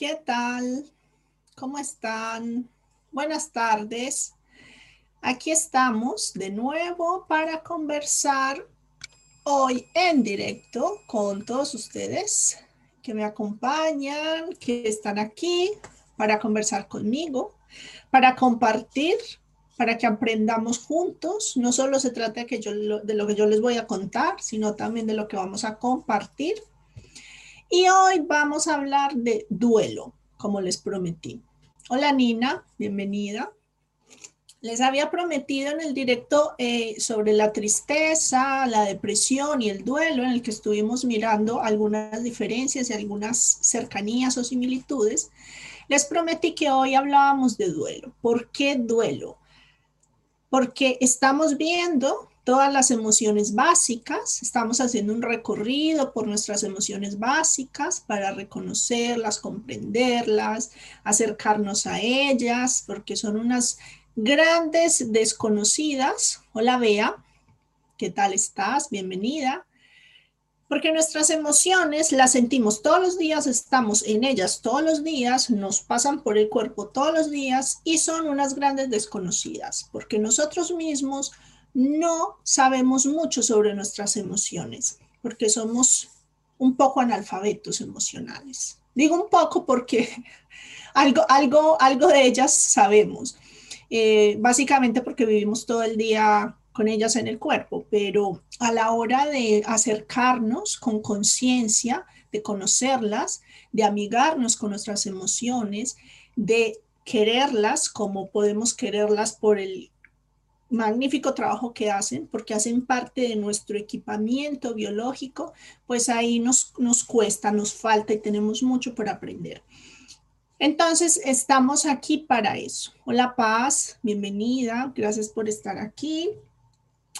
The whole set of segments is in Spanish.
¿Qué tal? ¿Cómo están? Buenas tardes. Aquí estamos de nuevo para conversar hoy en directo con todos ustedes que me acompañan, que están aquí para conversar conmigo, para compartir, para que aprendamos juntos. No solo se trata de, que yo, de lo que yo les voy a contar, sino también de lo que vamos a compartir. Y hoy vamos a hablar de duelo, como les prometí. Hola Nina, bienvenida. Les había prometido en el directo eh, sobre la tristeza, la depresión y el duelo, en el que estuvimos mirando algunas diferencias y algunas cercanías o similitudes. Les prometí que hoy hablábamos de duelo. ¿Por qué duelo? Porque estamos viendo todas las emociones básicas, estamos haciendo un recorrido por nuestras emociones básicas para reconocerlas, comprenderlas, acercarnos a ellas, porque son unas grandes desconocidas. Hola Bea, ¿qué tal estás? Bienvenida. Porque nuestras emociones las sentimos todos los días, estamos en ellas todos los días, nos pasan por el cuerpo todos los días y son unas grandes desconocidas, porque nosotros mismos no sabemos mucho sobre nuestras emociones, porque somos un poco analfabetos emocionales. Digo un poco porque algo, algo, algo de ellas sabemos, eh, básicamente porque vivimos todo el día con ellas en el cuerpo, pero a la hora de acercarnos con conciencia, de conocerlas, de amigarnos con nuestras emociones, de quererlas como podemos quererlas por el magnífico trabajo que hacen, porque hacen parte de nuestro equipamiento biológico, pues ahí nos, nos cuesta, nos falta y tenemos mucho por aprender. Entonces, estamos aquí para eso. Hola Paz, bienvenida, gracias por estar aquí.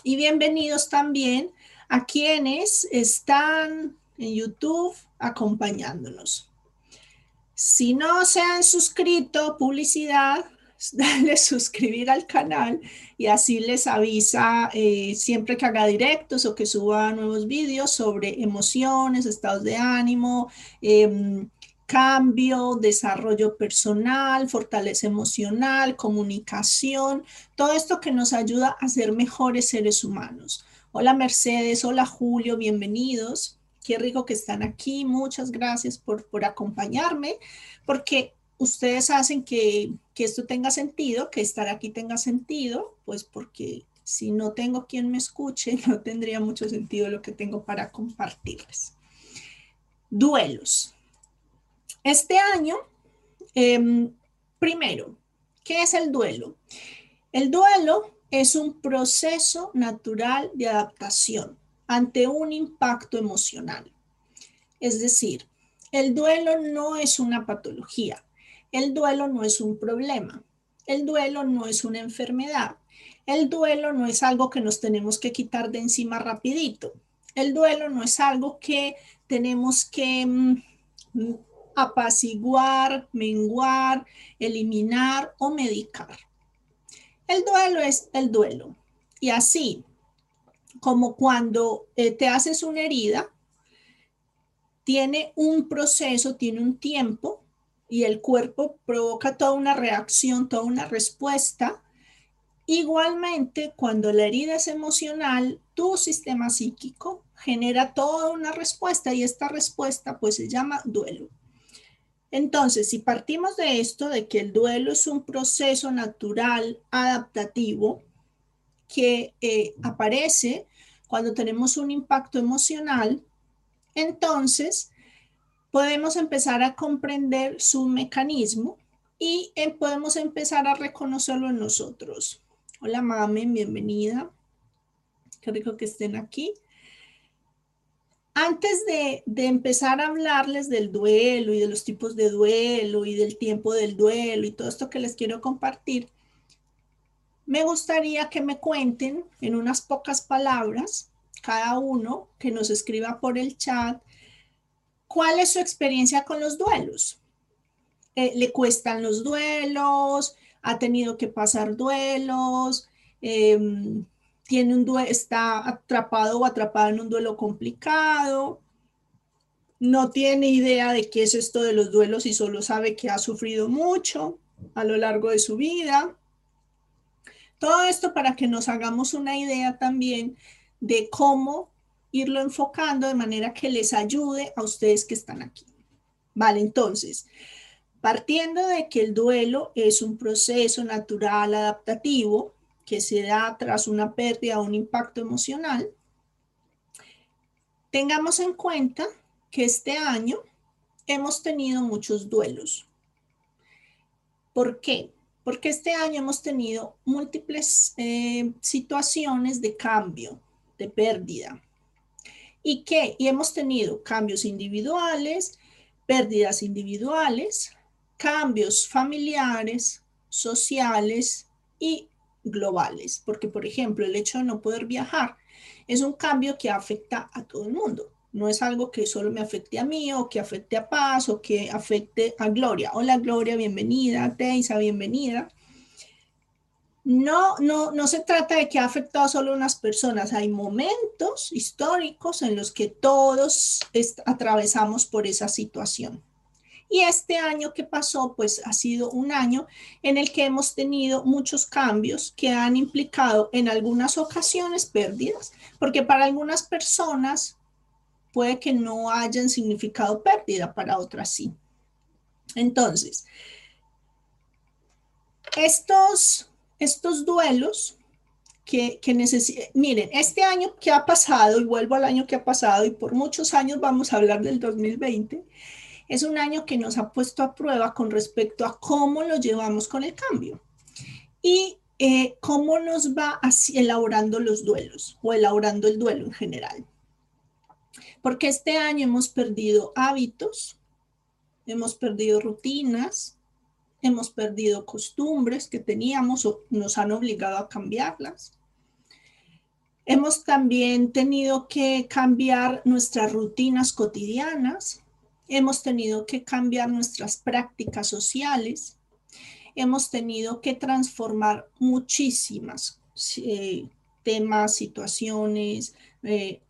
Y bienvenidos también a quienes están en YouTube acompañándonos. Si no se han suscrito, publicidad, darle suscribir al canal y así les avisa eh, siempre que haga directos o que suba nuevos vídeos sobre emociones, estados de ánimo, em, cambio, desarrollo personal, fortaleza emocional, comunicación, todo esto que nos ayuda a ser mejores seres humanos. Hola Mercedes, hola Julio, bienvenidos. Qué rico que están aquí. Muchas gracias por, por acompañarme, porque ustedes hacen que, esto tenga sentido, que estar aquí tenga sentido, pues porque si no tengo quien me escuche, no tendría mucho sentido lo que tengo para compartirles. Duelos. Este año, em, primero, ¿qué es el duelo? El duelo es un proceso natural de adaptación ante un impacto emocional. Es decir, el duelo no es una patología, el duelo no es un problema. El duelo no es una enfermedad. El duelo no es algo que nos tenemos que quitar de encima rapidito. El duelo no es algo que tenemos que mm, apaciguar, menguar, eliminar o medicar. El duelo es el duelo. Y así como cuando eh, te haces una herida, tiene un proceso, tiene un tiempo y el cuerpo provoca toda una reacción, toda una respuesta. Igualmente, cuando la herida es emocional, tu sistema psíquico genera toda una respuesta y esta respuesta pues se llama duelo. Entonces, si partimos de esto, de que el duelo es un proceso natural adaptativo que eh, aparece cuando tenemos un impacto emocional, entonces podemos empezar a comprender su mecanismo y eh, podemos empezar a reconocerlo en nosotros. Hola, mamen, bienvenida. Qué rico que estén aquí. Antes de, de, empezar a hablarles del duelo y de los tipos de duelo y del tiempo del duelo y todo esto que les quiero compartir, me gustaría que me cuenten en unas pocas palabras, cada uno que nos escriba por el chat, ¿Cuál es su experiencia con los duelos? Eh, ¿Le cuestan los duelos? ¿Ha tenido que pasar duelos? Em, ¿Tiene un ¿Está atrapado o atrapada en un duelo complicado? no tiene idea de qué es esto de los duelos y solo sabe que ha sufrido mucho a lo largo de su vida. Todo esto para que nos hagamos una idea también de cómo irlo enfocando de manera que les ayude a ustedes que están aquí. Vale, entonces, partiendo de que el duelo es un proceso natural adaptativo que se da tras una pérdida o un impacto emocional, tengamos en cuenta que este año hemos tenido muchos duelos. ¿Por qué? Porque este año hemos tenido múltiples eh, situaciones de cambio, de pérdida. ¿Y qué? Y hemos tenido cambios individuales, pérdidas individuales, cambios familiares, sociales y globales. Porque, por ejemplo, el hecho de no poder viajar es un cambio que afecta a todo el mundo. No es algo que solo me afecte a mí o que afecte a Paz o que afecte a Gloria. Hola Gloria, bienvenida. Teisa, bienvenida. No, no, no se trata de que ha afectado solo a unas personas. Hay momentos históricos en los que todos atravesamos por esa situación. Y este año que pasó, pues ha sido un año en el que hemos tenido muchos cambios que han implicado en algunas ocasiones pérdidas, porque para algunas personas puede que no hayan significado pérdida, para otras sí. Entonces, estos, estos duelos que, que miren, este año que ha pasado, y vuelvo al año que ha pasado, y por muchos años vamos a hablar del 2020, es un año que nos ha puesto a prueba con respecto a cómo lo llevamos con el cambio y eh, cómo nos va elaborando los duelos o elaborando el duelo en general. Porque este año hemos perdido hábitos, hemos perdido rutinas, hemos perdido costumbres que teníamos o nos han obligado a cambiarlas. Hemos también tenido que cambiar nuestras rutinas cotidianas, hemos tenido que cambiar nuestras prácticas sociales, hemos tenido que transformar muchísimas eh, temas, situaciones, eh,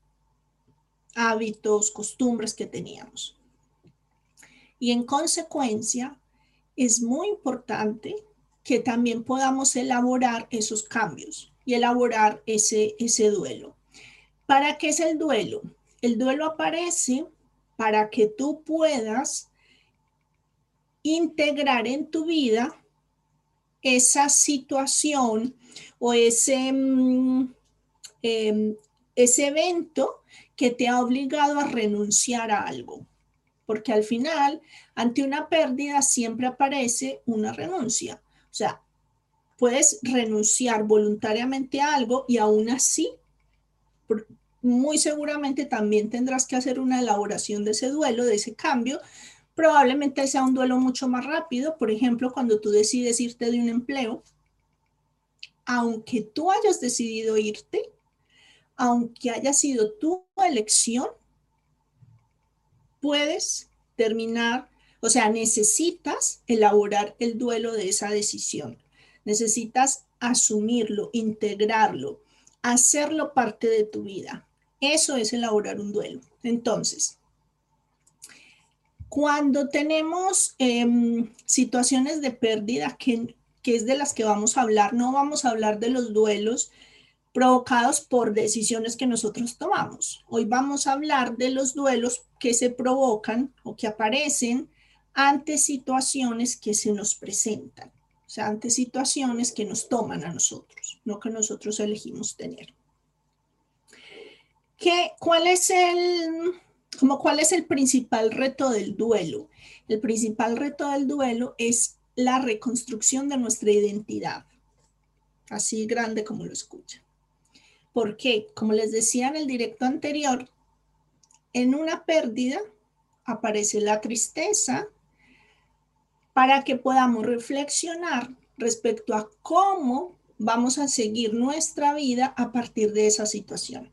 hábitos, costumbres que teníamos. Y en consecuencia, es muy importante que también podamos elaborar esos cambios y elaborar ese, ese duelo. ¿Para qué es el duelo? El duelo aparece para que tú puedas integrar en tu vida esa situación o ese, mm, em, ese evento que te ha obligado a renunciar a algo. Porque al final, ante una pérdida, siempre aparece una renuncia. O sea, puedes renunciar voluntariamente a algo y aún así, muy seguramente también tendrás que hacer una elaboración de ese duelo, de ese cambio. Probablemente sea un duelo mucho más rápido. Por ejemplo, cuando tú decides irte de un empleo, aunque tú hayas decidido irte, aunque haya sido tu elección, puedes terminar, o sea, necesitas elaborar el duelo de esa decisión. Necesitas asumirlo, integrarlo, hacerlo parte de tu vida. Eso es elaborar un duelo. Entonces, cuando tenemos em, situaciones de pérdida, que, que es de las que vamos a hablar, no vamos a hablar de los duelos provocados por decisiones que nosotros tomamos. Hoy vamos a hablar de los duelos que se provocan o que aparecen ante situaciones que se nos presentan, o sea, ante situaciones que nos toman a nosotros, no que nosotros elegimos tener. ¿Qué, cuál, es el, como, ¿Cuál es el principal reto del duelo? El principal reto del duelo es la reconstrucción de nuestra identidad, así grande como lo escuchan. Porque, como les decía en el directo anterior, en una pérdida aparece la tristeza para que podamos reflexionar respecto a cómo vamos a seguir nuestra vida a partir de esa situación.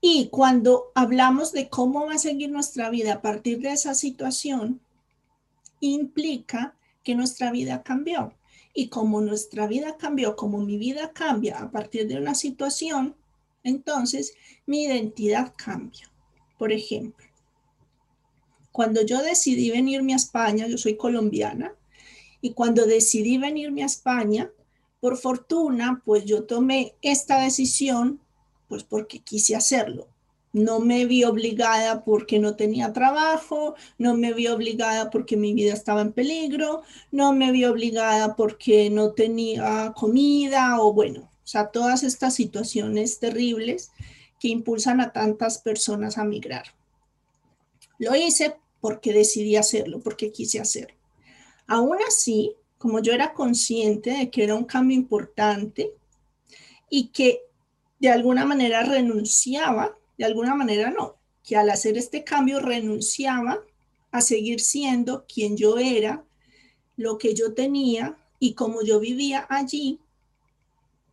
Y cuando hablamos de cómo va a seguir nuestra vida a partir de esa situación, implica que nuestra vida cambió. Y como nuestra vida cambió, como mi vida cambia a partir de una situación, entonces mi identidad cambia. Por ejemplo, cuando yo decidí venirme a España, yo soy colombiana, y cuando decidí venirme a España, por fortuna, pues yo tomé esta decisión, pues porque quise hacerlo. No me vi obligada porque no tenía trabajo, no me vi obligada porque mi vida estaba en peligro, no me vi obligada porque no tenía comida o bueno, o sea, todas estas situaciones terribles que impulsan a tantas personas a migrar. Lo hice porque decidí hacerlo, porque quise hacerlo. Aún así, como yo era consciente de que era un cambio importante y que de alguna manera renunciaba de alguna manera no, que al hacer este cambio renunciaba a seguir siendo quien yo era, lo que yo tenía y como yo vivía allí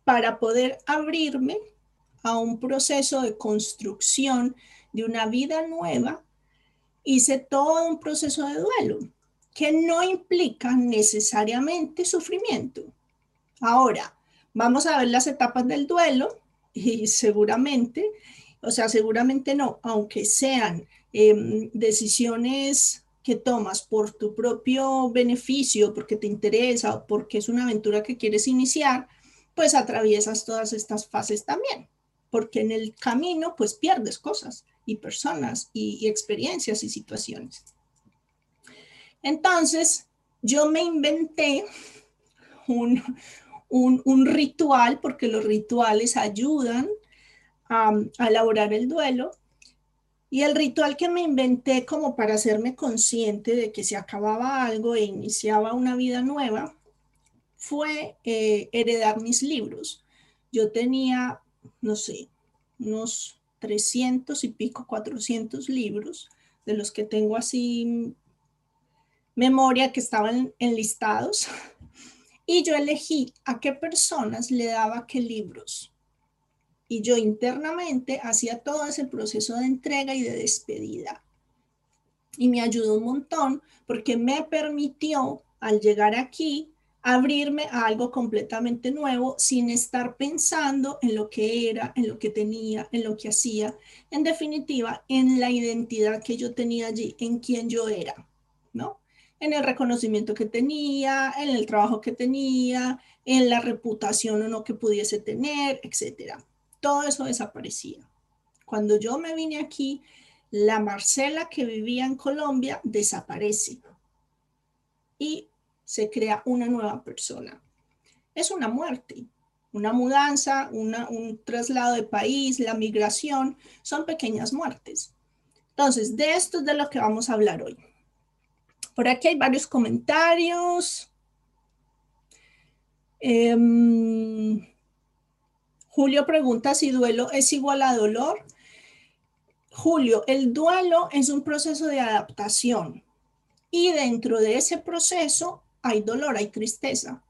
para poder abrirme a un proceso de construcción de una vida nueva, hice todo un proceso de duelo que no implica necesariamente sufrimiento. Ahora, vamos a ver las etapas del duelo y seguramente o sea, seguramente no, aunque sean em, decisiones que tomas por tu propio beneficio, porque te interesa o porque es una aventura que quieres iniciar, pues atraviesas todas estas fases también, porque en el camino pues pierdes cosas y personas y, experiencias y situaciones. Entonces, yo me inventé un, un ritual, porque los rituales ayudan a, elaborar el duelo. Y el ritual que me inventé como para hacerme consciente de que se acababa algo e iniciaba una vida nueva fue eh, heredar mis libros. Yo tenía, no sé, unos 300 y pico, 400 libros, de los que tengo así memoria que estaban enlistados. Y yo elegí a qué personas le daba qué libros y yo internamente hacía todo ese proceso de entrega y de despedida. Y me ayudó un montón porque me permitió al llegar aquí abrirme a algo completamente nuevo sin estar pensando en lo que era, en lo que tenía, en lo que hacía, en definitiva, en la identidad que yo tenía allí, en quién yo era, ¿no? En el reconocimiento que tenía, en el trabajo que tenía, en la reputación o no que pudiese tener, etcétera todo eso desaparecía. Cuando yo me vine aquí, la Marcela que vivía en Colombia desaparece y se crea una nueva persona. Es una muerte, una mudanza, un traslado de país, la migración, son pequeñas muertes. Entonces, de esto es de lo que vamos a hablar hoy. Por aquí hay varios comentarios. Em, Julio pregunta si duelo es igual a dolor. Julio, el duelo es un proceso de adaptación y dentro de ese proceso hay dolor, hay tristeza,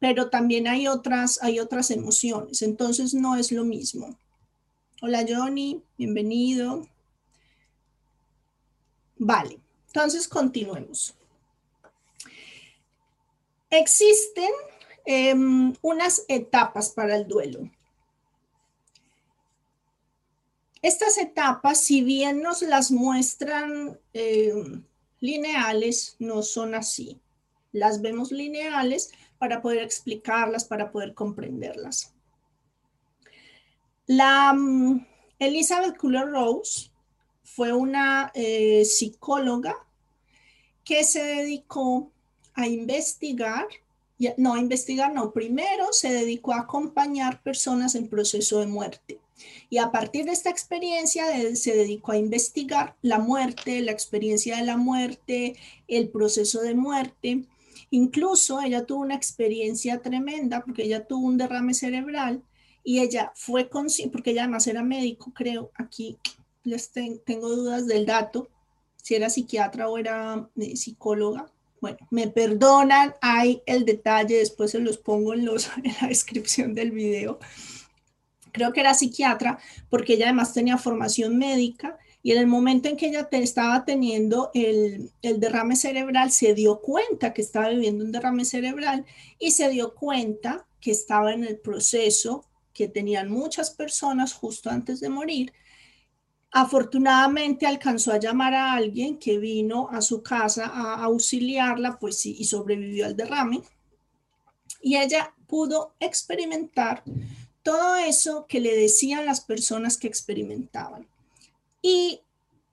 pero también hay otras, hay otras emociones, entonces no es lo mismo. Hola Johnny, bienvenido. Vale, entonces continuemos. Existen em, unas etapas para el duelo. Estas etapas, si bien nos las muestran eh, lineales, no son así. Las vemos lineales para poder explicarlas, para poder comprenderlas. La mm, Elizabeth Kuller Rose fue una eh, psicóloga que se dedicó a investigar, no a investigar, no, primero se dedicó a acompañar personas en proceso de muerte. Y a partir de esta experiencia se dedicó a investigar la muerte, la experiencia de la muerte, el proceso de muerte. Incluso ella tuvo una experiencia tremenda porque ella tuvo un derrame cerebral y ella fue consciente, porque ella además era médico, creo, aquí les tengo dudas del dato, si era psiquiatra o era eh, psicóloga. Bueno, me perdonan, hay el detalle, después se los pongo en, los, en la descripción del video creo que era psiquiatra, porque ella además tenía formación médica y en el momento en que ella estaba teniendo el, el, derrame cerebral, se dio cuenta que estaba viviendo un derrame cerebral y se dio cuenta que estaba en el proceso que tenían muchas personas justo antes de morir, Afortunadamente alcanzó a llamar a alguien que vino a su casa a auxiliarla, pues sí, y sobrevivió al derrame. Y ella pudo experimentar todo eso que le decían las personas que experimentaban. Y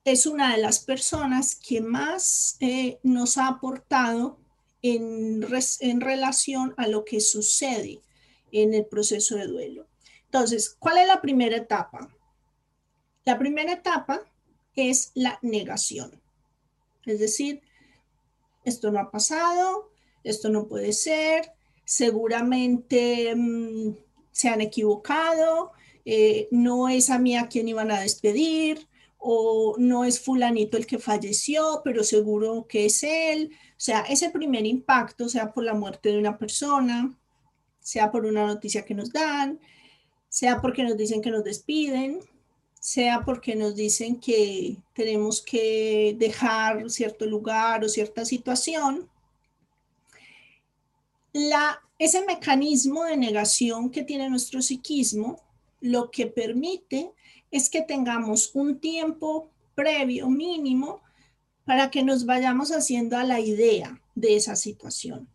es una de las personas que más eh, nos ha aportado en, en relación a lo que sucede en el proceso de duelo. Entonces, ¿cuál es la primera etapa? La primera etapa es la negación. Es decir, esto no ha pasado, esto no puede ser, seguramente mm, se han equivocado, eh, no es a mí a quien iban a despedir, o no es fulanito el que falleció, pero seguro que es él. O sea, ese primer impacto, sea por la muerte de una persona, sea por una noticia que nos dan, sea porque nos dicen que nos despiden, sea porque nos dicen que tenemos que dejar cierto lugar o cierta situación, la, ese mecanismo de negación que tiene nuestro psiquismo lo que permite es que tengamos un tiempo previo mínimo para que nos vayamos haciendo a la idea de esa situación.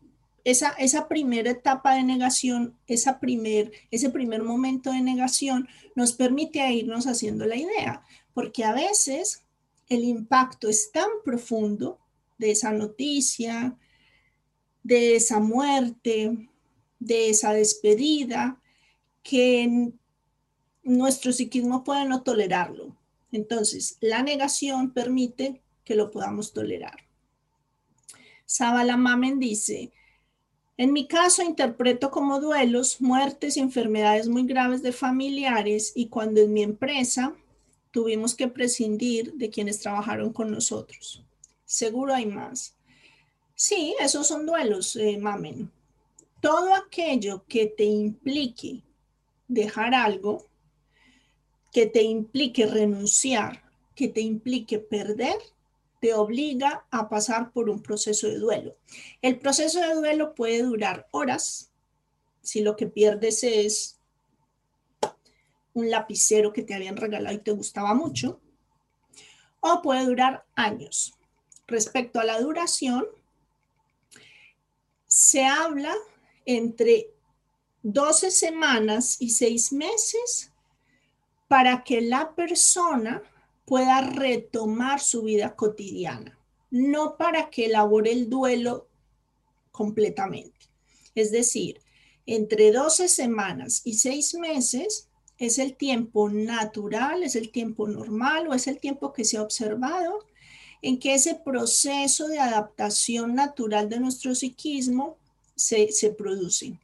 Esa, primera etapa de negación, esa primer, ese primer momento de negación nos permite irnos haciendo la idea, porque a veces el impacto es tan profundo de esa noticia, de esa muerte, de esa despedida, que nuestro psiquismo puede no tolerarlo. Entonces, la negación permite que lo podamos tolerar. Sabala Mamen dice, en mi caso, interpreto como duelos muertes y enfermedades muy graves de familiares y cuando en mi empresa tuvimos que prescindir de quienes trabajaron con nosotros. Seguro hay más. Sí, esos son duelos, eh, mamen. Todo aquello que te implique dejar algo, que te implique renunciar, que te implique perder, te obliga a pasar por un proceso de duelo. El proceso de duelo puede durar horas si lo que pierdes es un lapicero que te habían regalado y te gustaba mucho, o puede durar años. Respecto a la duración, se habla entre 12 semanas y 6 meses para que la persona pueda retomar su vida cotidiana, no para que elabore el duelo completamente. Es decir, entre 12 semanas y 6 meses es el tiempo natural, es el tiempo normal o es el tiempo que se ha observado en que ese proceso de adaptación natural de nuestro psiquismo se, produce.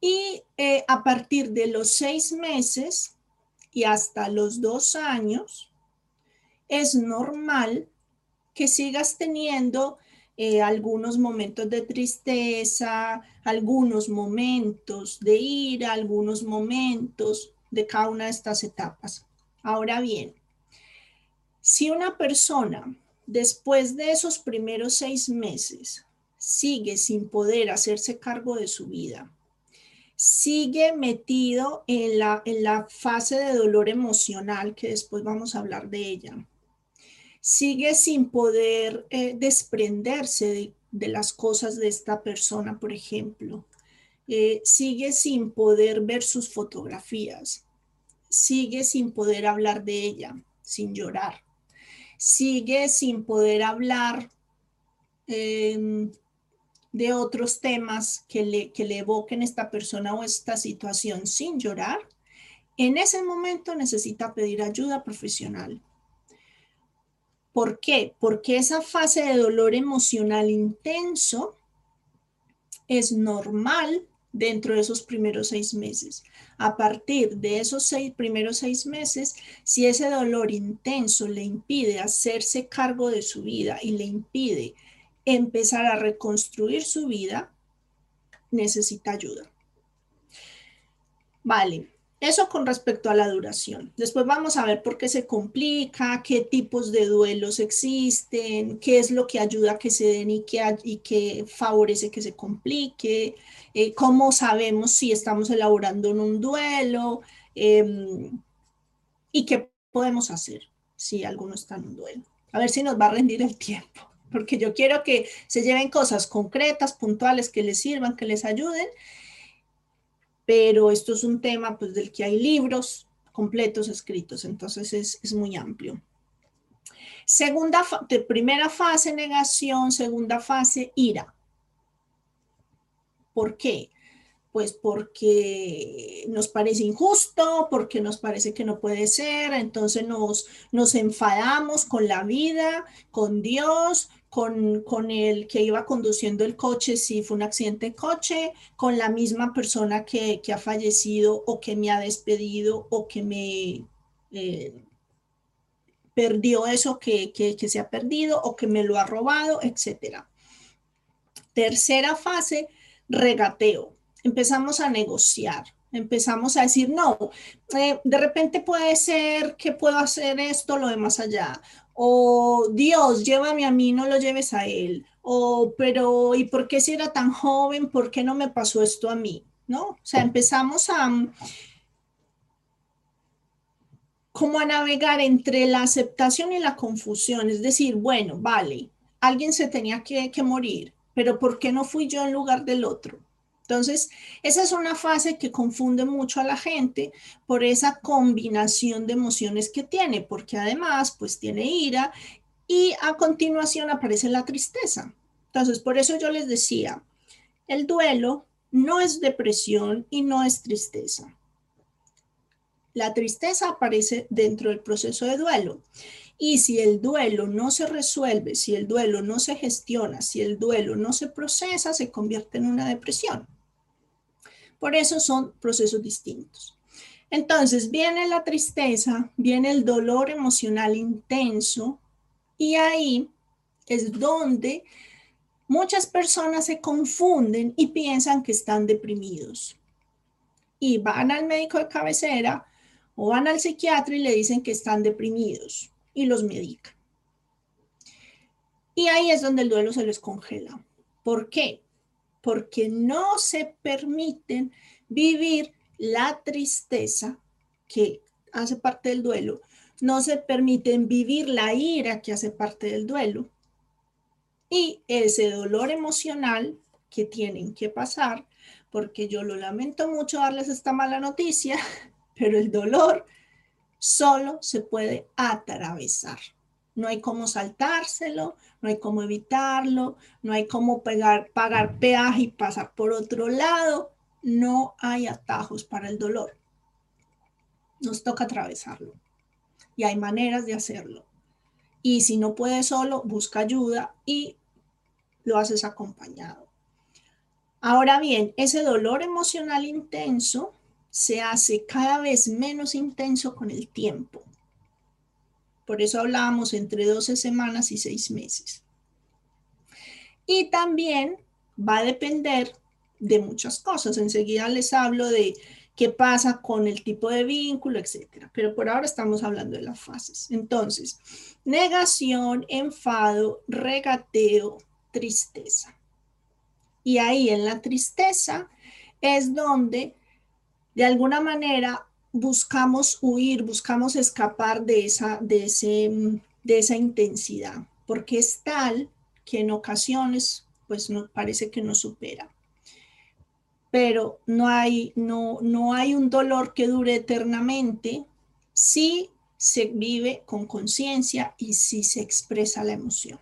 Y eh, a partir de los seis meses y hasta los dos años, es normal que sigas teniendo eh, algunos momentos de tristeza, algunos momentos de ira, algunos momentos de cada una de estas etapas. Ahora bien, si una persona después de esos primeros seis meses sigue sin poder hacerse cargo de su vida, sigue metido en la, fase de dolor emocional, que después vamos a hablar de ella. Sigue sin poder eh, desprenderse de, las cosas de esta persona, por ejemplo. Eh, sigue sin poder ver sus fotografías. Sigue sin poder hablar de ella, sin llorar. Sigue sin poder hablar em, de otros temas que le, que le evoquen esta persona o esta situación sin llorar, en ese momento necesita pedir ayuda profesional. ¿Por qué? Porque esa fase de dolor emocional intenso es normal dentro de esos primeros seis meses. A partir de esos seis, primeros seis meses, si ese dolor intenso le impide hacerse cargo de su vida y le impide empezar a reconstruir su vida, necesita ayuda. Vale, eso con respecto a la duración. Después vamos a ver por qué se complica, qué tipos de duelos existen, qué es lo que ayuda a que se den y qué, y favorece que se complique, eh, cómo sabemos si estamos elaborando en un duelo. Em, y qué podemos hacer si alguno está en un duelo. A ver si nos va a rendir el tiempo, porque yo quiero que se lleven cosas concretas, puntuales, que les sirvan, que les ayuden, pero esto es un tema pues, del que hay libros completos escritos, entonces es, muy amplio. Segunda, primera fase, negación, segunda fase, ira. ¿Por qué? Pues porque nos parece injusto, porque nos parece que no puede ser, entonces nos, nos enfadamos con la vida, con Dios, con, con, el que iba conduciendo el coche si fue un accidente de coche, con la misma persona que, ha fallecido o que me ha despedido o que me eh, perdió eso que, que, se ha perdido o que me lo ha robado, etc. Tercera fase, regateo. Empezamos a negociar, empezamos a decir, no, eh, de repente puede ser que puedo hacer esto, lo de más allá, o Dios, llévame a mí, no lo lleves a él, o pero ¿y por qué si era tan joven, por qué no me pasó esto a mí? ¿No? O sea, empezamos a como a navegar entre la aceptación y la confusión, es decir, bueno, vale, alguien se tenía que, que morir, pero ¿por qué no fui yo en lugar del otro? Entonces, esa es una fase que confunde mucho a la gente por esa combinación de emociones que tiene, porque además, pues tiene ira y a continuación aparece la tristeza. Entonces, por eso yo les decía, el duelo no es depresión y no es tristeza. La tristeza aparece dentro del proceso de duelo. Y si el duelo no se resuelve, si el duelo no se gestiona, si el duelo no se procesa, se convierte en una depresión. Por eso son procesos distintos. Entonces viene la tristeza, viene el dolor emocional intenso y ahí es donde muchas personas se confunden y piensan que están deprimidos. Y van al médico de cabecera o van al psiquiatra y le dicen que están deprimidos y los medican. Y ahí es donde el duelo se les congela. ¿Por qué? Porque no se permiten vivir la tristeza que hace parte del duelo. No se permiten vivir la ira que hace parte del duelo. Y ese dolor emocional que tienen que pasar, porque yo lo lamento mucho darles esta mala noticia, pero el dolor solo se puede atravesar. No hay cómo saltárselo, no hay cómo evitarlo, no hay cómo pagar peaje y pasar por otro lado. No hay atajos para el dolor. Nos toca atravesarlo. Y hay maneras de hacerlo. Y si no puedes solo, busca ayuda y lo haces acompañado. Ahora bien, ese dolor emocional intenso se hace cada vez menos intenso con el tiempo. Por eso hablábamos entre 12 semanas y 6 meses. Y también va a depender de muchas cosas. Enseguida les hablo de qué pasa con el tipo de vínculo, etcétera. Pero por ahora estamos hablando de las fases. Entonces, negación, enfado, regateo, tristeza. Y ahí en la tristeza es donde de alguna manera buscamos huir, buscamos escapar de esa, de, ese, de esa intensidad, porque es tal que en ocasiones pues nos parece que nos supera. Pero no hay, no, no hay un dolor que dure eternamente si se vive con conciencia y si se expresa la emoción.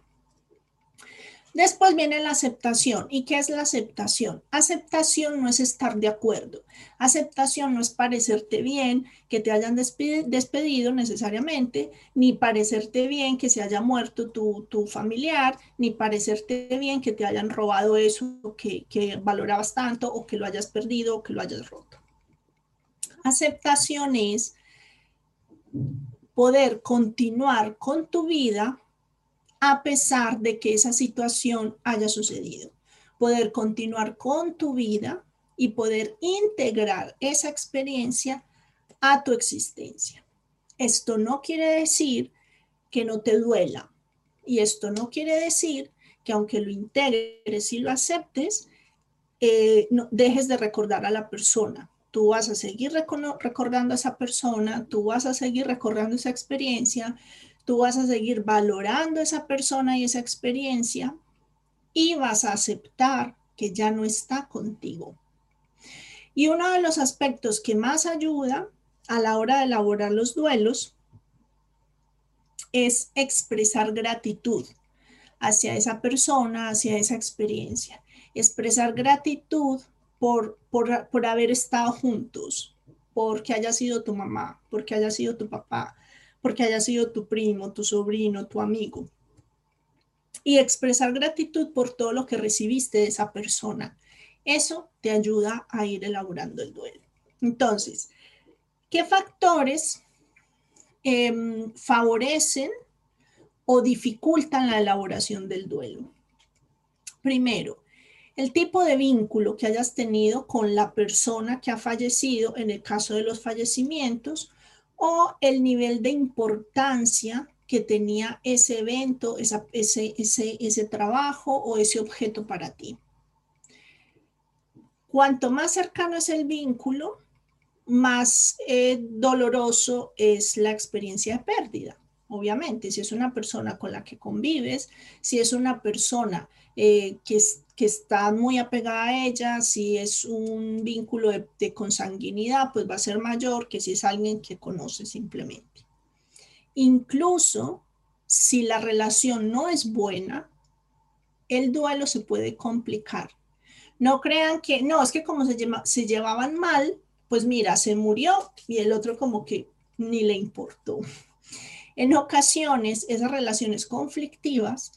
Después viene la aceptación. ¿Y qué es la aceptación? Aceptación no es estar de acuerdo. Aceptación no es parecerte bien que te hayan despedido necesariamente, ni parecerte bien que se haya muerto tu, familiar, ni parecerte bien que te hayan robado eso que, que valorabas tanto o que lo hayas perdido o que lo hayas roto. Aceptación es poder continuar con tu vida a pesar de que esa situación haya sucedido. Poder continuar con tu vida y poder integrar esa experiencia a tu existencia. Esto no quiere decir que no te duela y esto no quiere decir que aunque lo integres y lo aceptes, eh, no, dejes de recordar a la persona tú vas a seguir recordando a esa persona, tú vas a seguir recordando esa experiencia, tú vas a seguir valorando esa persona y esa experiencia y vas a aceptar que ya no está contigo. Y uno de los aspectos que más ayuda a la hora de elaborar los duelos es expresar gratitud hacia esa persona, hacia esa experiencia. Expresar gratitud por, por, haber estado juntos, porque haya sido tu mamá, porque haya sido tu papá, porque haya sido tu primo, tu sobrino, tu amigo. Y expresar gratitud por todo lo que recibiste de esa persona. Eso te ayuda a ir elaborando el duelo. Entonces, ¿qué factores em, favorecen o dificultan la elaboración del duelo? Primero, el tipo de vínculo que hayas tenido con la persona que ha fallecido en el caso de los fallecimientos o el nivel de importancia que tenía ese evento, ese, ese, ese trabajo o ese objeto para ti. Cuanto más cercano es el vínculo, más eh, doloroso es la experiencia de pérdida. Obviamente, si es una persona con la que convives, si es una persona eh, que, que está muy apegada a ella, si es un vínculo de, consanguinidad, pues va a ser mayor que si es alguien que conoce simplemente. Incluso si la relación no es buena, el duelo se puede complicar. No crean que, no, es que como se, se llevaban mal, pues mira, se murió y el otro como que ni le importó. En ocasiones, esas relaciones conflictivas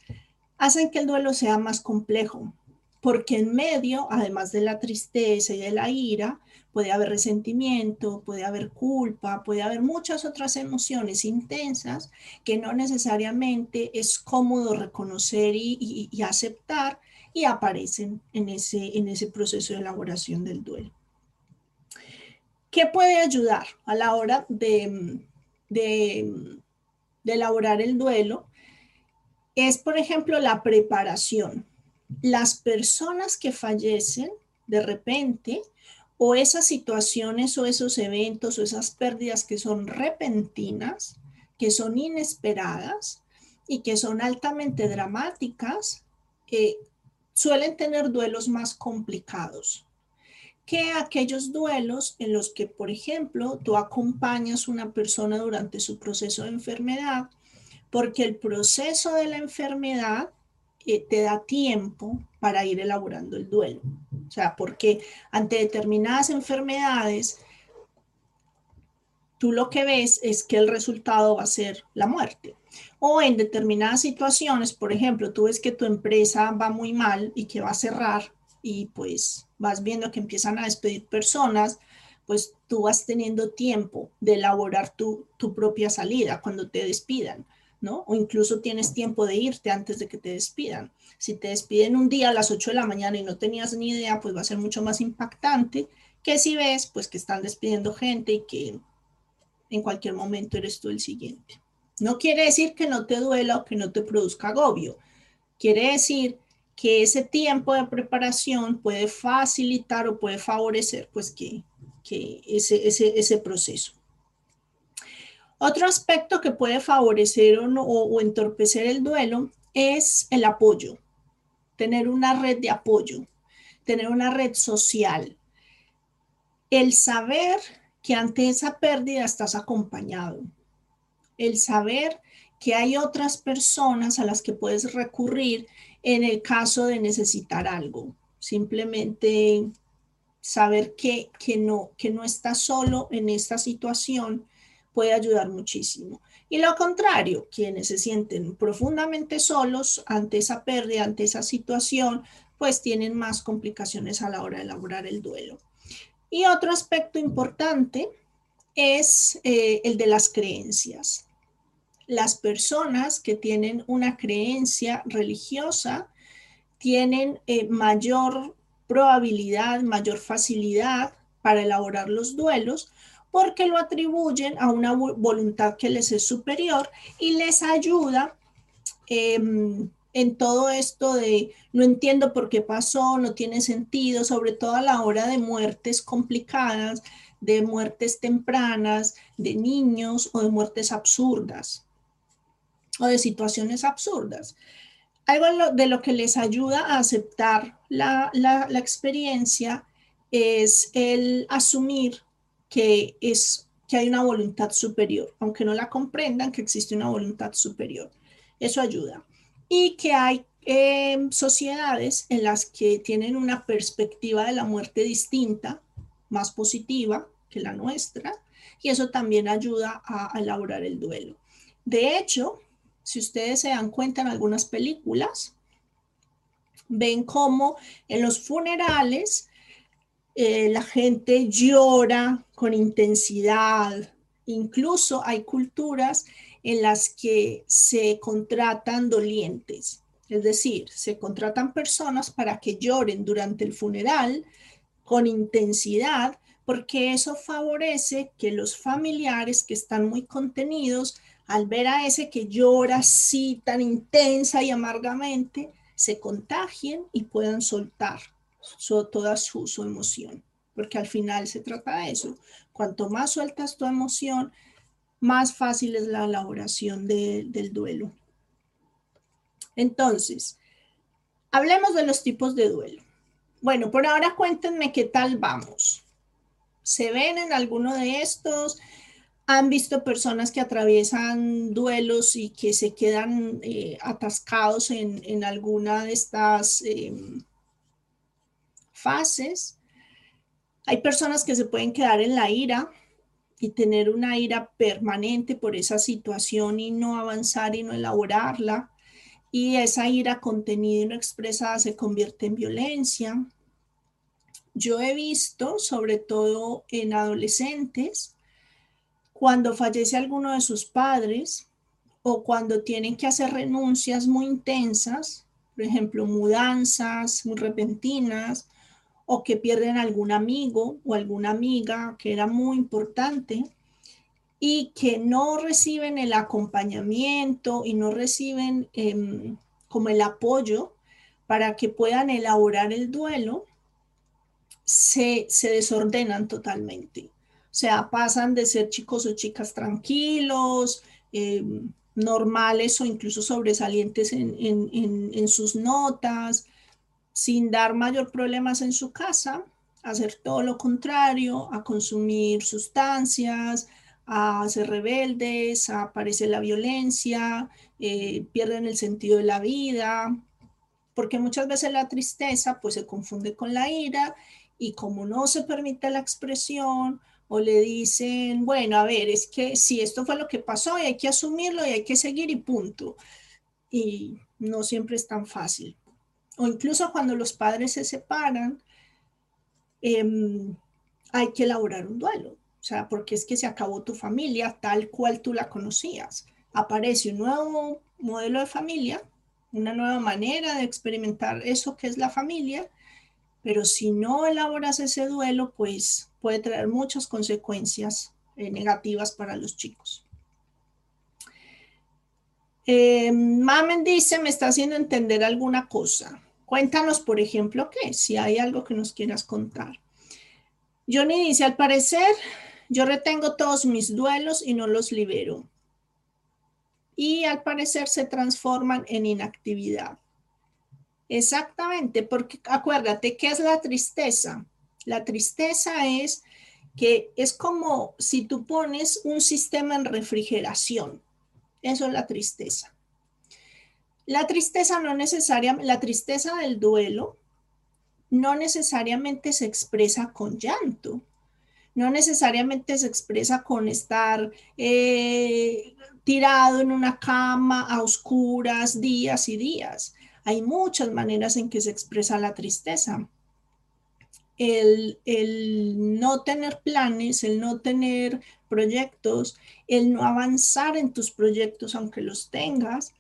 hacen que el duelo sea más complejo, porque en medio, además de la tristeza y de la ira, puede haber resentimiento, puede haber culpa, puede haber muchas otras emociones intensas que no necesariamente es cómodo reconocer y, aceptar y aparecen en ese, proceso de elaboración del duelo. ¿Qué puede ayudar a la hora de elaborar el duelo? Es, por ejemplo, la preparación las personas que fallecen de repente o esas situaciones o esos eventos o esas pérdidas que son repentinas, que son inesperadas y que son altamente dramáticas, eh, suelen tener duelos más complicados que aquellos duelos en los que, por ejemplo, tú acompañas a una persona durante su proceso de enfermedad, porque el proceso de la enfermedad te da tiempo para ir elaborando el duelo. O sea, porque ante determinadas enfermedades, tú lo que ves es que el resultado va a ser la muerte. O en determinadas situaciones, por ejemplo, tú ves que tu empresa va muy mal y que va a cerrar y pues vas viendo que empiezan a despedir personas, pues tú vas teniendo tiempo de elaborar tu, tu propia salida cuando te despidan. O incluso tienes tiempo de irte antes de que te despidan. Si te despiden un día a las 8 de la mañana y no tenías ni idea, pues va a ser mucho más impactante que si ves, pues que están despidiendo gente y que en cualquier momento eres tú el siguiente. No quiere decir que no te duela o que no te produzca agobio. Quiere decir que ese tiempo de preparación puede facilitar o puede favorecer pues que, que ese, ese, ese proceso. Otro aspecto que puede favorecer o, entorpecer el duelo es el apoyo, tener una red de apoyo, tener una red social, el saber que ante esa pérdida estás acompañado, el saber que hay otras personas a las que puedes recurrir en el caso de necesitar algo. Simplemente saber que, que, no, que no estás solo en esta situación puede ayudar muchísimo. Y lo contrario, quienes se sienten profundamente solos ante esa pérdida, ante esa situación, pues tienen más complicaciones a la hora de elaborar el duelo. Y otro aspecto importante es eh, el de las creencias. Las personas que tienen una creencia religiosa tienen eh, mayor probabilidad, mayor facilidad para elaborar los duelos, porque lo atribuyen a una voluntad que les es superior y les ayuda em, en todo esto de no entiendo por qué pasó, no tiene sentido, sobre todo a la hora de muertes complicadas, de muertes tempranas, de niños o de muertes absurdas o de situaciones absurdas. Algo de lo que les ayuda a aceptar la, la, la experiencia es el asumir que, es, que hay una voluntad superior, aunque no la comprendan, que existe una voluntad superior. Eso ayuda. Y que hay eh, sociedades en las que tienen una perspectiva de la muerte distinta, más positiva que la nuestra, y eso también ayuda a, a elaborar el duelo. De hecho, si ustedes se dan cuenta en algunas películas, ven cómo en los funerales eh, la gente llora con intensidad. Incluso hay culturas en las que se contratan dolientes, es decir, se contratan personas para que lloren durante el funeral con intensidad, porque eso favorece que los familiares que están muy contenidos, al ver a ese que llora así tan intensa y amargamente, se contagien y puedan soltar toda su, emoción, porque al final se trata de eso. Cuanto más sueltas tu emoción, más fácil es la elaboración del duelo. Entonces, hablemos de los tipos de duelo. Bueno, por ahora cuéntenme qué tal vamos. ¿Se ven en alguno de estos? ¿Han visto personas que atraviesan duelos y que se quedan eh, atascados en, alguna de estas em, fases. Hay personas que se pueden quedar en la ira y tener una ira permanente por esa situación y no avanzar y no elaborarla. Y esa ira contenida y no expresada se convierte en violencia. Yo he visto, sobre todo en adolescentes, cuando fallece alguno de sus padres o cuando tienen que hacer renuncias muy intensas, por ejemplo, mudanzas muy repentinas o que pierden algún amigo o alguna amiga que era muy importante y que no reciben el acompañamiento y no reciben em, como el apoyo para que puedan elaborar el duelo, se, desordenan totalmente. O sea, pasan de ser chicos o chicas tranquilos, em, normales o incluso sobresalientes en sus notas, sin dar mayor problemas en su casa, hacer todo lo contrario, a consumir sustancias, a ser rebeldes, a aparecer la violencia, eh, pierden el sentido de la vida, porque muchas veces la tristeza pues se confunde con la ira y como no se permite la expresión o le dicen, bueno, a ver, es que si esto fue lo que pasó y hay que asumirlo y hay que seguir y punto. Y no siempre es tan fácil o incluso cuando los padres se separan, em, hay que elaborar un duelo. O sea, porque es que se acabó tu familia tal cual tú la conocías. Aparece un nuevo modelo de familia, una nueva manera de experimentar eso que es la familia, pero si no elaboras ese duelo, pues puede traer muchas consecuencias eh, negativas para los chicos. Eh, Mamen dice, me está haciendo entender alguna cosa. Cuéntanos, por ejemplo, qué, si hay algo que nos quieras contar. Johnny dice, al parecer, yo retengo todos mis duelos y no los libero. Y al parecer se transforman en inactividad. Exactamente, porque acuérdate, ¿qué es la tristeza? La tristeza es que es como si tú pones un sistema en refrigeración. Eso es la tristeza. La tristeza no necesariamente, la tristeza del duelo no necesariamente se expresa con llanto, no necesariamente se expresa con estar eh, tirado en una cama a oscuras días y días. Hay muchas maneras en que se expresa la tristeza. El, el, no tener planes, el no tener proyectos, el no avanzar en tus proyectos aunque los tengas,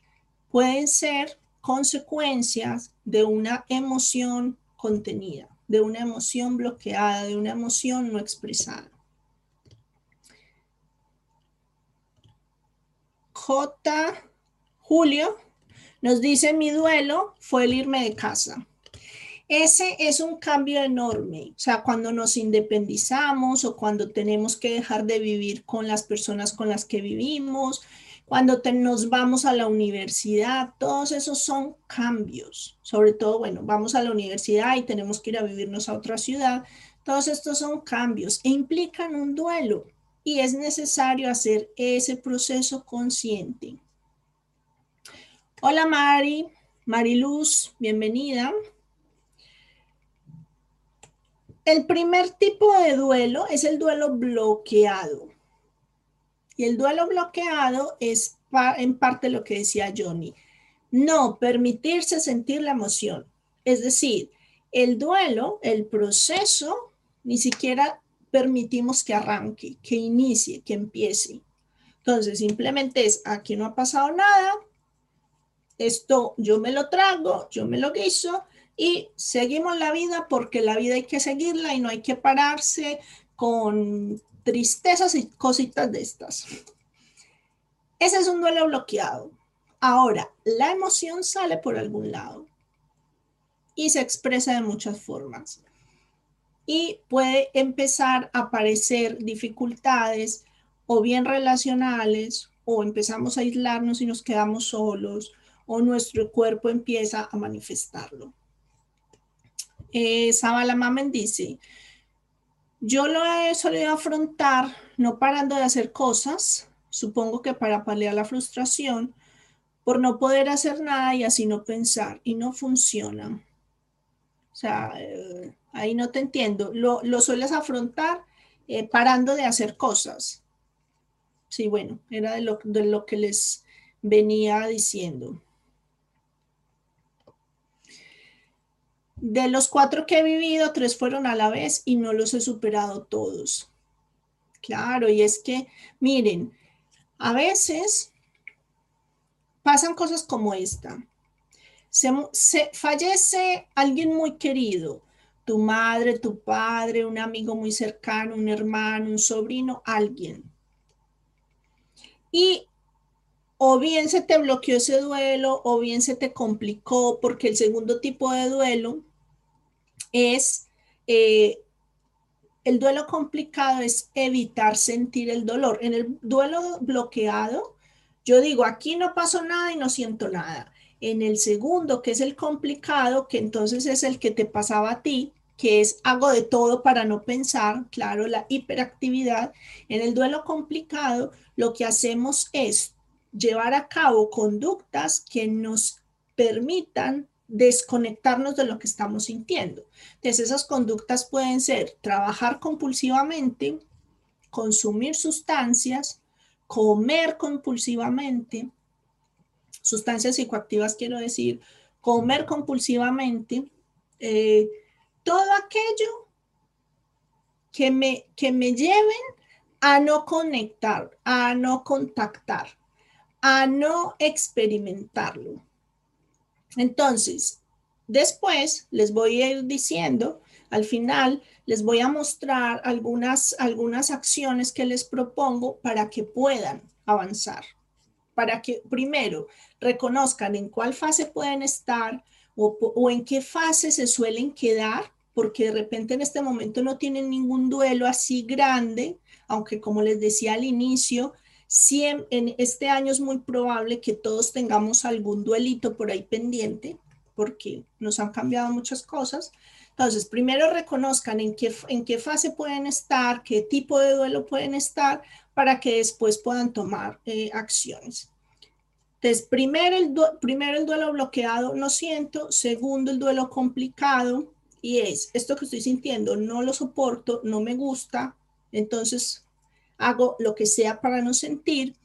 pueden ser consecuencias de una emoción contenida, de una emoción bloqueada, de una emoción no expresada. J. Julio Nos dice mi duelo fue el irme de casa. Ese es un cambio enorme. O sea, cuando nos independizamos o cuando tenemos que dejar de vivir con las personas con las que vivimos, cuando nos vamos a la universidad, todos esos son cambios. Sobre todo, bueno, vamos a la universidad y tenemos que ir a vivirnos a otra ciudad. Todos estos son cambios e implican un duelo y es necesario hacer ese proceso consciente. Hola Mari, Mariluz, bienvenida. El primer tipo de duelo es el duelo bloqueado. Y el duelo bloqueado es en parte lo que decía Johnny. No permitirse sentir la emoción. Es decir, el duelo, el proceso, ni siquiera permitimos que arranque, que inicie, que empiece. Entonces, simplemente es, aquí no ha pasado nada, esto yo me lo trago, yo me lo guiso y seguimos la vida porque la vida hay que seguirla y no hay que pararse con tristezas y cositas de estas. Ese es un duelo bloqueado. Ahora, la emoción sale por algún lado y se expresa de muchas formas. Y puede empezar a aparecer dificultades o bien relacionales o empezamos a aislarnos y nos quedamos solos o nuestro cuerpo empieza a manifestarlo. Eh, Sabala Mamen dice, yo lo he solido afrontar no parando de hacer cosas, supongo que para paliar la frustración, por no poder hacer nada y así no pensar, y no funciona. O sea, eh, ahí no te entiendo. Lo, sueles afrontar eh, parando de hacer cosas. Sí, bueno, era lo, de lo que les venía diciendo. De los cuatro que he vivido, tres fueron a la vez y no los he superado todos. Claro, y es que, miren, a veces pasan cosas como esta. Se, fallece alguien muy querido, tu madre, tu padre, un amigo muy cercano, un hermano, un sobrino, alguien. Y o bien se te bloqueó ese duelo, o bien se te complicó, porque el segundo tipo de duelo es, eh, el duelo complicado es evitar sentir el dolor. En el duelo bloqueado, yo digo, aquí no pasó nada y no siento nada. En el segundo, que es el complicado, que entonces es el que te pasaba a ti, que es hago de todo para no pensar, claro, la hiperactividad. En el duelo complicado, lo que hacemos es llevar a cabo conductas que nos permitan desconectarnos de lo que estamos sintiendo. Entonces, esas conductas pueden ser trabajar compulsivamente, consumir sustancias, comer compulsivamente, sustancias psicoactivas quiero decir, comer compulsivamente, eh, todo aquello que me, que me lleven a no conectar, a no contactar, a no experimentarlo. Entonces, después les voy a ir diciendo, al final les voy a mostrar algunas, algunas acciones que les propongo para que puedan avanzar, para que primero reconozcan en cuál fase pueden estar o, o en qué fase se suelen quedar, porque de repente en este momento no tienen ningún duelo así grande, aunque como les decía al inicio, en este año es muy probable que todos tengamos algún duelito por ahí pendiente, porque nos han cambiado muchas cosas. Entonces, primero reconozcan en qué, en qué fase pueden estar, qué tipo de duelo pueden estar, para que después puedan tomar eh, acciones. Entonces, primero el, primero el duelo bloqueado, no siento. Segundo, el duelo complicado. Y es, esto que estoy sintiendo, no lo soporto, no me gusta. Entonces, hago lo que sea para no sentir.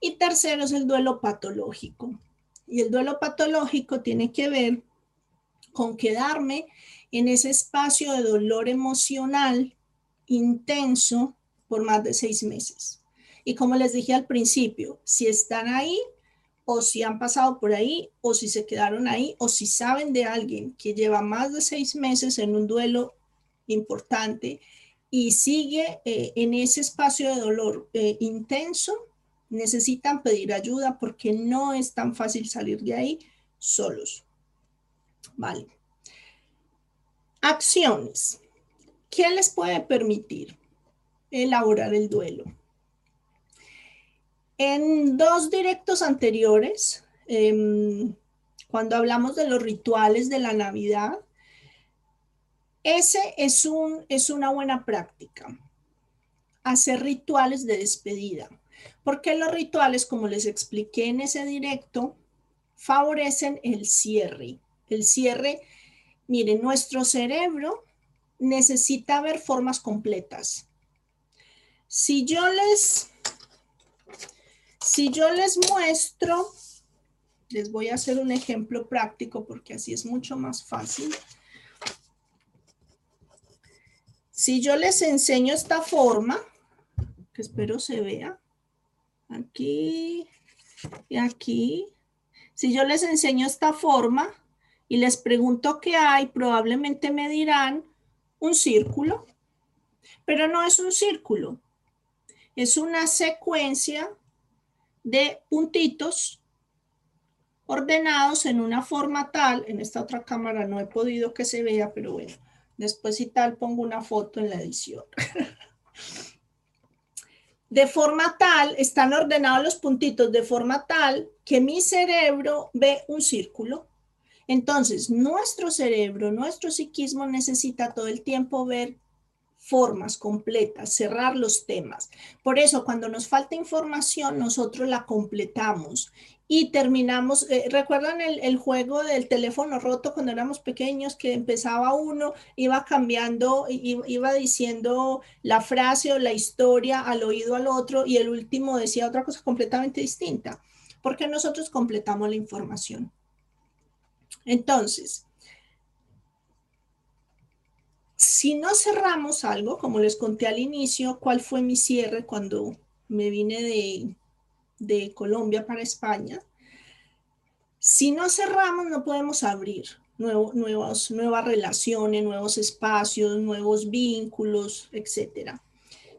Y tercero es el duelo patológico. Y el duelo patológico tiene que ver con quedarme en ese espacio de dolor emocional intenso por más de seis meses. Y como les dije al principio, si están ahí o si han pasado por ahí o si se quedaron ahí o si saben de alguien que lleva más de seis meses en un duelo importante y sigue eh, en ese espacio de dolor eh, intenso, necesitan pedir ayuda porque no es tan fácil salir de ahí solos. Vale. Acciones. ¿Qué les puede permitir elaborar el duelo? En dos directos anteriores, em, cuando hablamos de los rituales de la Navidad, ese es, un, es una buena práctica, hacer rituales de despedida, porque los rituales, como les expliqué en ese directo, favorecen el cierre. El cierre, miren, nuestro cerebro necesita ver formas completas. Si yo les si yo les muestro, les voy a hacer un ejemplo práctico porque así es mucho más fácil. Si yo les enseño esta forma, que espero se vea, aquí y aquí. Si yo les enseño esta forma y les pregunto qué hay, probablemente me dirán un círculo, pero no es un círculo, es una secuencia de puntitos ordenados en una forma tal, en esta otra cámara no he podido que se vea, pero bueno, después y tal pongo una foto en la edición. de forma tal, están ordenados los puntitos de forma tal que mi cerebro ve un círculo. Entonces, nuestro cerebro, nuestro psiquismo necesita todo el tiempo ver formas completas, cerrar los temas. Por eso, cuando nos falta información, nosotros la completamos y terminamos. Eh, ¿Recuerdan el, juego del teléfono roto cuando éramos pequeños que empezaba uno, iba cambiando, iba diciendo la frase o la historia al oído al otro y el último decía otra cosa completamente distinta? Porque nosotros completamos la información. Entonces, si no cerramos algo, como les conté al inicio, ¿cuál fue mi cierre cuando me vine de, Colombia para España? Si no cerramos, no podemos abrir nuevas relaciones, nuevos espacios, nuevos vínculos, etc.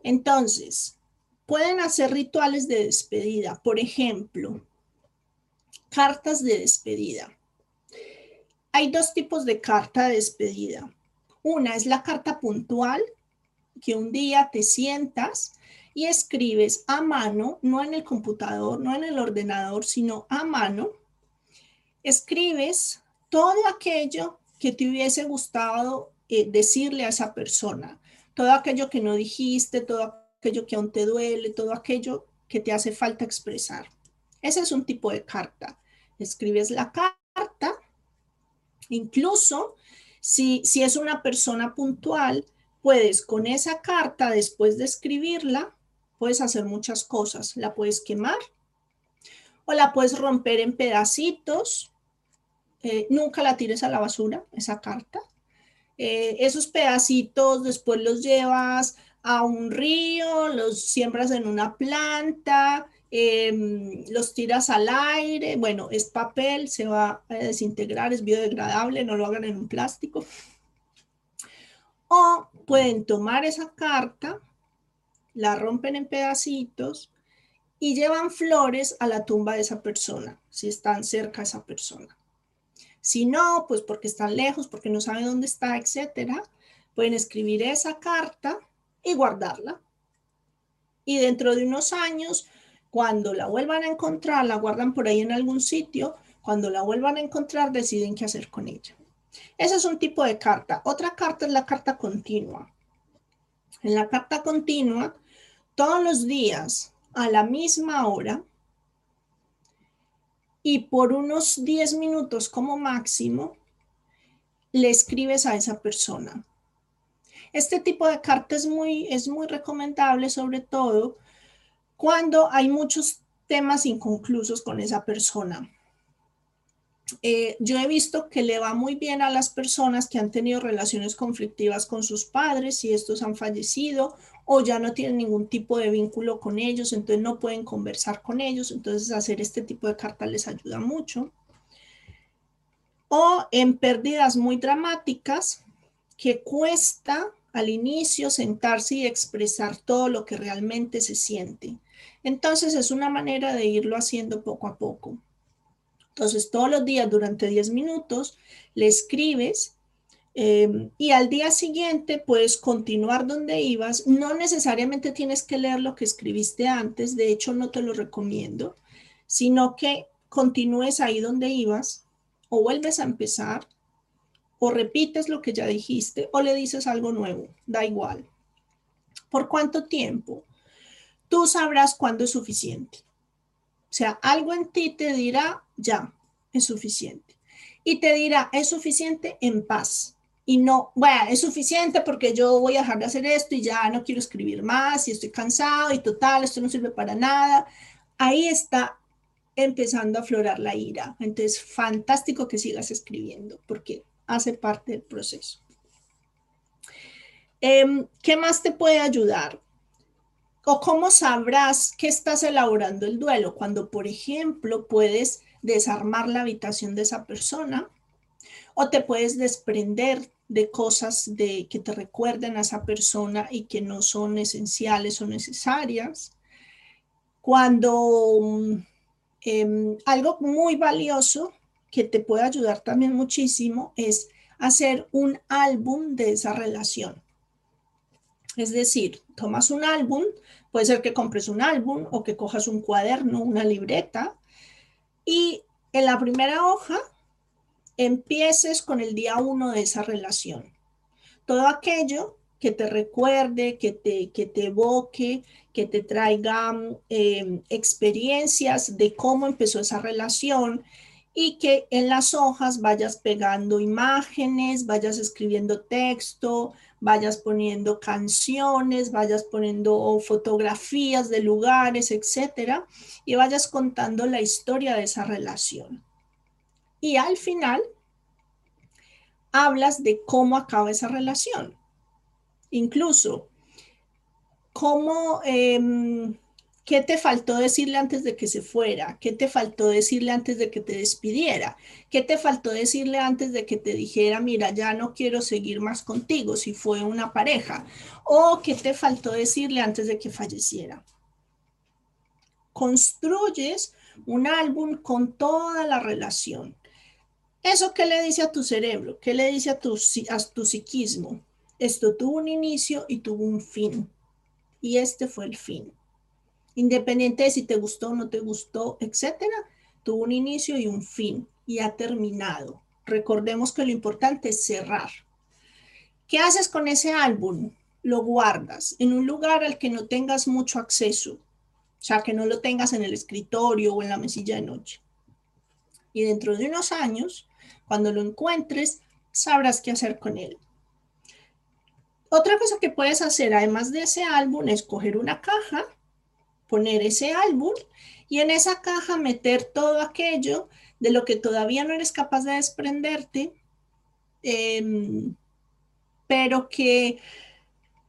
Entonces, pueden hacer rituales de despedida. Por ejemplo, cartas de despedida. Hay dos tipos de carta de despedida una es la carta puntual, que un día te sientas y escribes a mano, no en el computador, no en el ordenador, sino a mano. Escribes todo aquello que te hubiese gustado eh, decirle a esa persona, todo aquello que no dijiste, todo aquello que aún te duele, todo aquello que te hace falta expresar. Ese es un tipo de carta. Escribes la carta, incluso si, es una persona puntual, puedes con esa carta, después de escribirla, puedes hacer muchas cosas. La puedes quemar o la puedes romper en pedacitos. Eh, nunca la tires a la basura, esa carta. Eh, esos pedacitos después los llevas a un río, los siembras en una planta, Em, los tiras al aire, bueno, es papel, se va a desintegrar, es biodegradable, no lo hagan en un plástico. O pueden tomar esa carta, la rompen en pedacitos y llevan flores a la tumba de esa persona, si están cerca de esa persona. Si no, pues porque están lejos, porque no saben dónde está, etcétera, pueden escribir esa carta y guardarla. Y dentro de unos años cuando la vuelvan a encontrar, la guardan por ahí en algún sitio. Cuando la vuelvan a encontrar, deciden qué hacer con ella. Ese es un tipo de carta. Otra carta es la carta continua. En la carta continua, todos los días, a la misma hora, y por unos 10 minutos como máximo, le escribes a esa persona. Este tipo de carta es muy, es muy recomendable, sobre todo cuando hay muchos temas inconclusos con esa persona. Eh, yo he visto que le va muy bien a las personas que han tenido relaciones conflictivas con sus padres y estos han fallecido o ya no tienen ningún tipo de vínculo con ellos, entonces no pueden conversar con ellos, entonces hacer este tipo de carta les ayuda mucho. O en pérdidas muy dramáticas que cuesta al inicio sentarse y expresar todo lo que realmente se siente. Entonces es una manera de irlo haciendo poco a poco. Entonces, todos los días durante 10 minutos le escribes em, y al día siguiente puedes continuar donde ibas. No necesariamente tienes que leer lo que escribiste antes, de hecho no te lo recomiendo, sino que continúes ahí donde ibas o vuelves a empezar o repites lo que ya dijiste o le dices algo nuevo, da igual. ¿Por cuánto tiempo? Tú sabrás cuándo es suficiente. O sea, algo en ti te dirá, ya, es suficiente. Y te dirá, es suficiente en paz. Y no, bueno, es suficiente porque yo voy a dejar de hacer esto y ya no quiero escribir más y estoy cansado y total, esto no sirve para nada. Ahí está empezando a aflorar la ira. Entonces, fantástico que sigas escribiendo porque hace parte del proceso. Em, ¿Qué más te puede ayudar? ¿O cómo sabrás que estás elaborando el duelo? Cuando, por ejemplo, puedes desarmar la habitación de esa persona o te puedes desprender de cosas de, que te recuerden a esa persona y que no son esenciales o necesarias. Cuando em, algo muy valioso que te puede ayudar también muchísimo es hacer un álbum de esa relación. Es decir, tomas un álbum, puede ser que compres un álbum o que cojas un cuaderno, una libreta, y en la primera hoja empieces con el día uno de esa relación. Todo aquello que te recuerde, que te, que te evoque, que te traiga em, experiencias de cómo empezó esa relación y que en las hojas vayas pegando imágenes, vayas escribiendo texto, vayas poniendo canciones, vayas poniendo fotografías de lugares, etcétera, y vayas contando la historia de esa relación. Y al final hablas de cómo acaba esa relación. Incluso cómo em, ¿Qué te faltó decirle antes de que se fuera? ¿Qué te faltó decirle antes de que te despidiera? ¿Qué te faltó decirle antes de que te dijera, mira, ya no quiero seguir más contigo si fue una pareja? ¿O qué te faltó decirle antes de que falleciera? Construyes un álbum con toda la relación. ¿Eso qué le dice a tu cerebro? ¿Qué le dice a tu, tu psiquismo? Esto tuvo un inicio y tuvo un fin. Y este fue el fin independiente de si te gustó o no te gustó, etcétera, tuvo un inicio y un fin y ha terminado. Recordemos que lo importante es cerrar. ¿Qué haces con ese álbum? Lo guardas en un lugar al que no tengas mucho acceso, o sea, que no lo tengas en el escritorio o en la mesilla de noche. Y dentro de unos años, cuando lo encuentres, sabrás qué hacer con él. Otra cosa que puedes hacer, además de ese álbum, es coger una caja poner ese álbum y en esa caja meter todo aquello de lo que todavía no eres capaz de desprenderte, em, pero que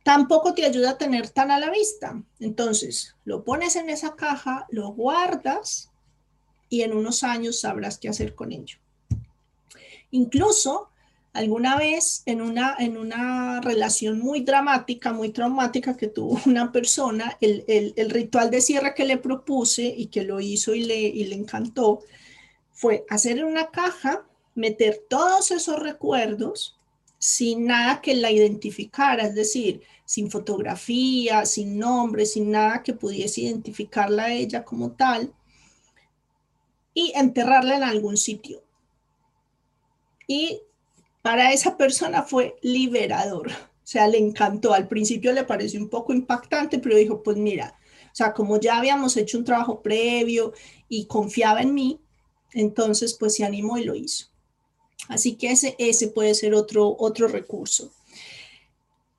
tampoco te ayuda a tener tan a la vista. Entonces, lo pones en esa caja, lo guardas y en unos años sabrás qué hacer con ello. Incluso alguna vez en una, en una relación muy dramática, muy traumática que tuvo una persona, el, ritual de cierre que le propuse y que lo hizo y le, y le encantó fue hacer una caja, meter todos esos recuerdos sin nada que la identificara, es decir, sin fotografía, sin nombre, sin nada que pudiese identificarla a ella como tal, y enterrarla en algún sitio. Y para esa persona fue liberador. O sea, le encantó. Al principio le pareció un poco impactante, pero dijo, pues mira, o sea, como ya habíamos hecho un trabajo previo y confiaba en mí, entonces pues se animó y lo hizo. Así que ese, puede ser otro, otro recurso.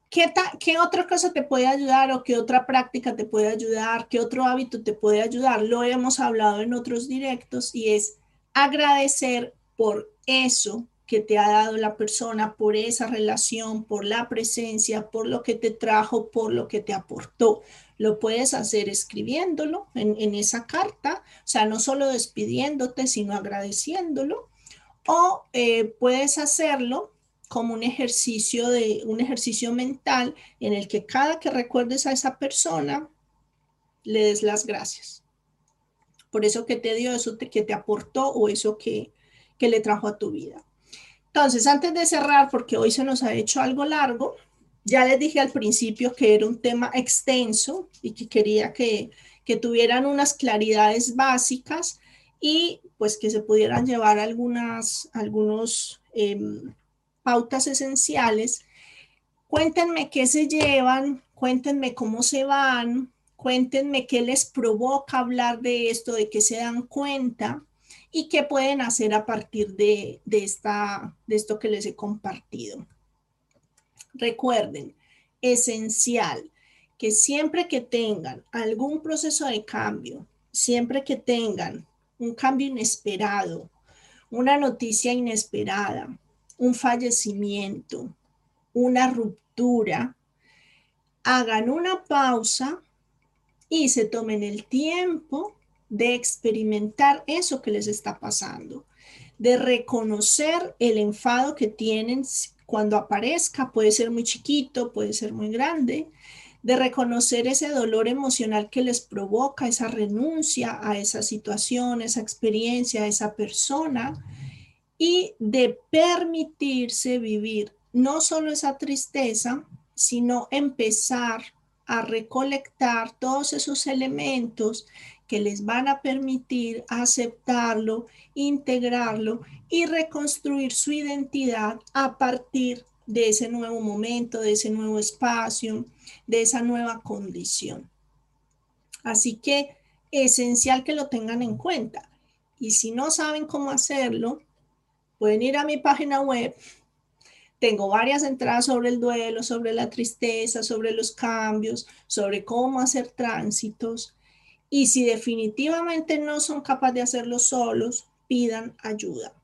¿Qué, ¿Qué otra cosa te puede ayudar o qué otra práctica te puede ayudar? ¿Qué otro hábito te puede ayudar? Lo hemos hablado en otros directos y es agradecer por eso que te ha dado la persona, por esa relación, por la presencia, por lo que te trajo, por lo que te aportó. Lo puedes hacer escribiéndolo en, esa carta, o sea, no solo despidiéndote, sino agradeciéndolo, o eh, puedes hacerlo como un ejercicio de un ejercicio mental en el que cada que recuerdes a esa persona le des las gracias. por eso que te dio, eso que te aportó o eso que, que le trajo a tu vida. Entonces, antes de cerrar, porque hoy se nos ha hecho algo largo, ya les dije al principio que era un tema extenso y que quería que, que tuvieran unas claridades básicas y pues que se pudieran llevar algunas, algunos em, pautas esenciales. Cuéntenme qué se llevan, cuéntenme cómo se van, cuéntenme qué les provoca hablar de esto, de qué se dan cuenta y qué pueden hacer a partir de, esta, de esto que les he compartido. Recuerden, esencial, que siempre que tengan algún proceso de cambio, siempre que tengan un cambio inesperado, una noticia inesperada, un fallecimiento, una ruptura, hagan una pausa y se tomen el tiempo de experimentar eso que les está pasando, de reconocer el enfado que tienen cuando aparezca, puede ser muy chiquito, puede ser muy grande, de reconocer ese dolor emocional que les provoca esa renuncia a esa situación, esa experiencia, a esa persona, y de permitirse vivir no solo esa tristeza, sino empezar a recolectar todos esos elementos que les van a permitir aceptarlo, integrarlo y reconstruir su identidad a partir de ese nuevo momento, de ese nuevo espacio, de esa nueva condición. Así que esencial que lo tengan en cuenta. Y si no saben cómo hacerlo, pueden ir a mi página web. Tengo varias entradas sobre el duelo, sobre la tristeza, sobre los cambios, sobre cómo hacer tránsitos. Y si definitivamente no son capaces de hacerlo solos, pidan ayuda.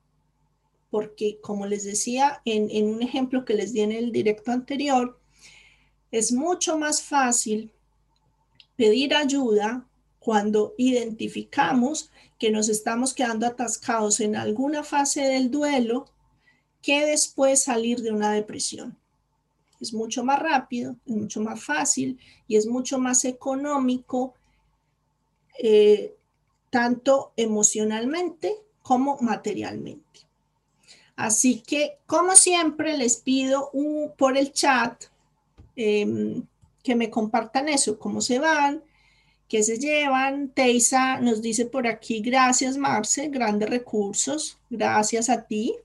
Porque como les decía en, en un ejemplo que les di en el directo anterior, es mucho más fácil pedir ayuda cuando identificamos que nos estamos quedando atascados en alguna fase del duelo que después salir de una depresión. Es mucho más rápido, es mucho más fácil y es mucho más económico eh, tanto emocionalmente como materialmente. Así que, como siempre, les pido por el chat em, que me compartan eso, cómo se van, qué se llevan. Teisa nos dice por aquí, gracias Marce, grandes recursos. Gracias a ti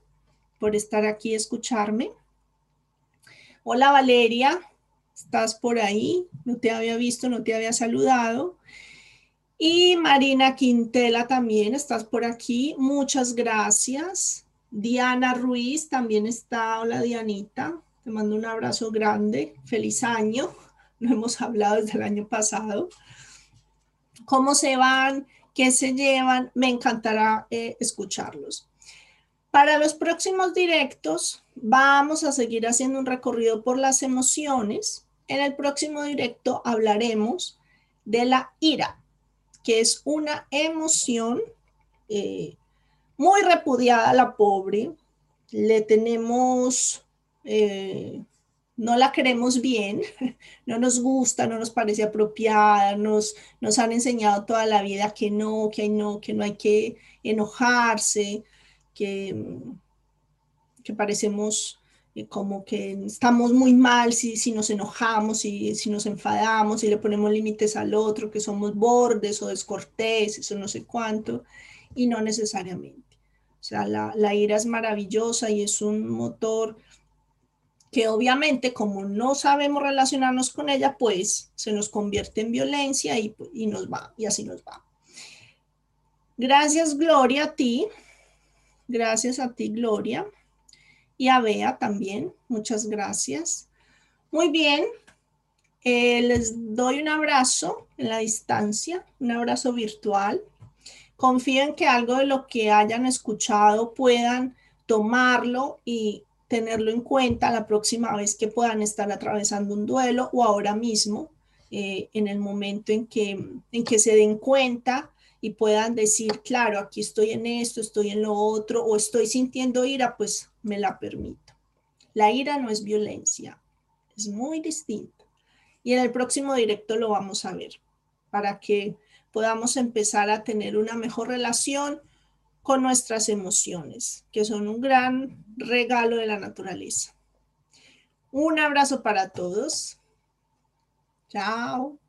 por estar aquí y escucharme. Hola Valeria, ¿estás por ahí? No te había visto, no te había saludado. Y Marina Quintela también, estás por aquí. Muchas gracias. Diana Ruiz también está. Hola Dianita, te mando un abrazo grande. Feliz año. No hemos hablado desde el año pasado. ¿Cómo se van? ¿Qué se llevan? Me encantará eh, escucharlos. Para los próximos directos vamos a seguir haciendo un recorrido por las emociones. En el próximo directo hablaremos de la ira que es una emoción eh, muy repudiada a la pobre. Le tenemos, eh, no la queremos bien, no nos gusta, no nos parece apropiada, nos, nos han enseñado toda la vida que no, que no, que no hay que enojarse, que, que parecemos como que estamos muy mal si, si nos enojamos, y si nos enfadamos, y le ponemos límites al otro, que somos bordes o descorteses o no sé cuánto, y no necesariamente. O sea, la, la ira es maravillosa y es un motor que obviamente como no sabemos relacionarnos con ella, pues se nos convierte en violencia y, y nos va, y así nos va. Gracias, Gloria, a ti. Gracias a ti, Gloria y a Bea también. Muchas gracias. Muy bien. Eh, les doy un abrazo en la distancia, un abrazo virtual. Confío en que algo de lo que hayan escuchado puedan tomarlo y tenerlo en cuenta la próxima vez que puedan estar atravesando un duelo o ahora mismo, eh, en el momento en que, en que se den cuenta y puedan decir, claro, aquí estoy en esto, estoy en lo otro, o estoy sintiendo ira, pues me la permito. La ira no es violencia, es muy distinta. Y en el próximo directo lo vamos a ver, para que podamos empezar a tener una mejor relación con nuestras emociones, que son un gran regalo de la naturaleza. Un abrazo para todos. Chao.